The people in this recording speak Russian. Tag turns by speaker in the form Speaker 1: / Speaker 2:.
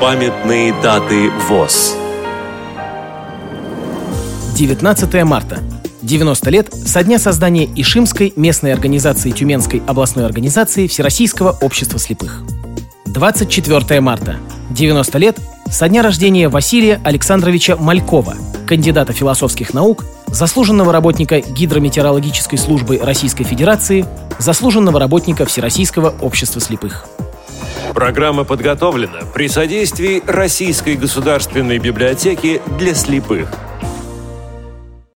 Speaker 1: Памятные даты ВОЗ.
Speaker 2: 19 марта. 90 лет со дня создания Ишимской местной организации Тюменской областной организации Всероссийского общества слепых. 24 марта. 90 лет со дня рождения Василия Александровича Малькова, кандидата философских наук, заслуженного работника Гидрометеорологической службы Российской Федерации, заслуженного работника Всероссийского общества слепых.
Speaker 1: Программа подготовлена при содействии Российской государственной библиотеки для слепых –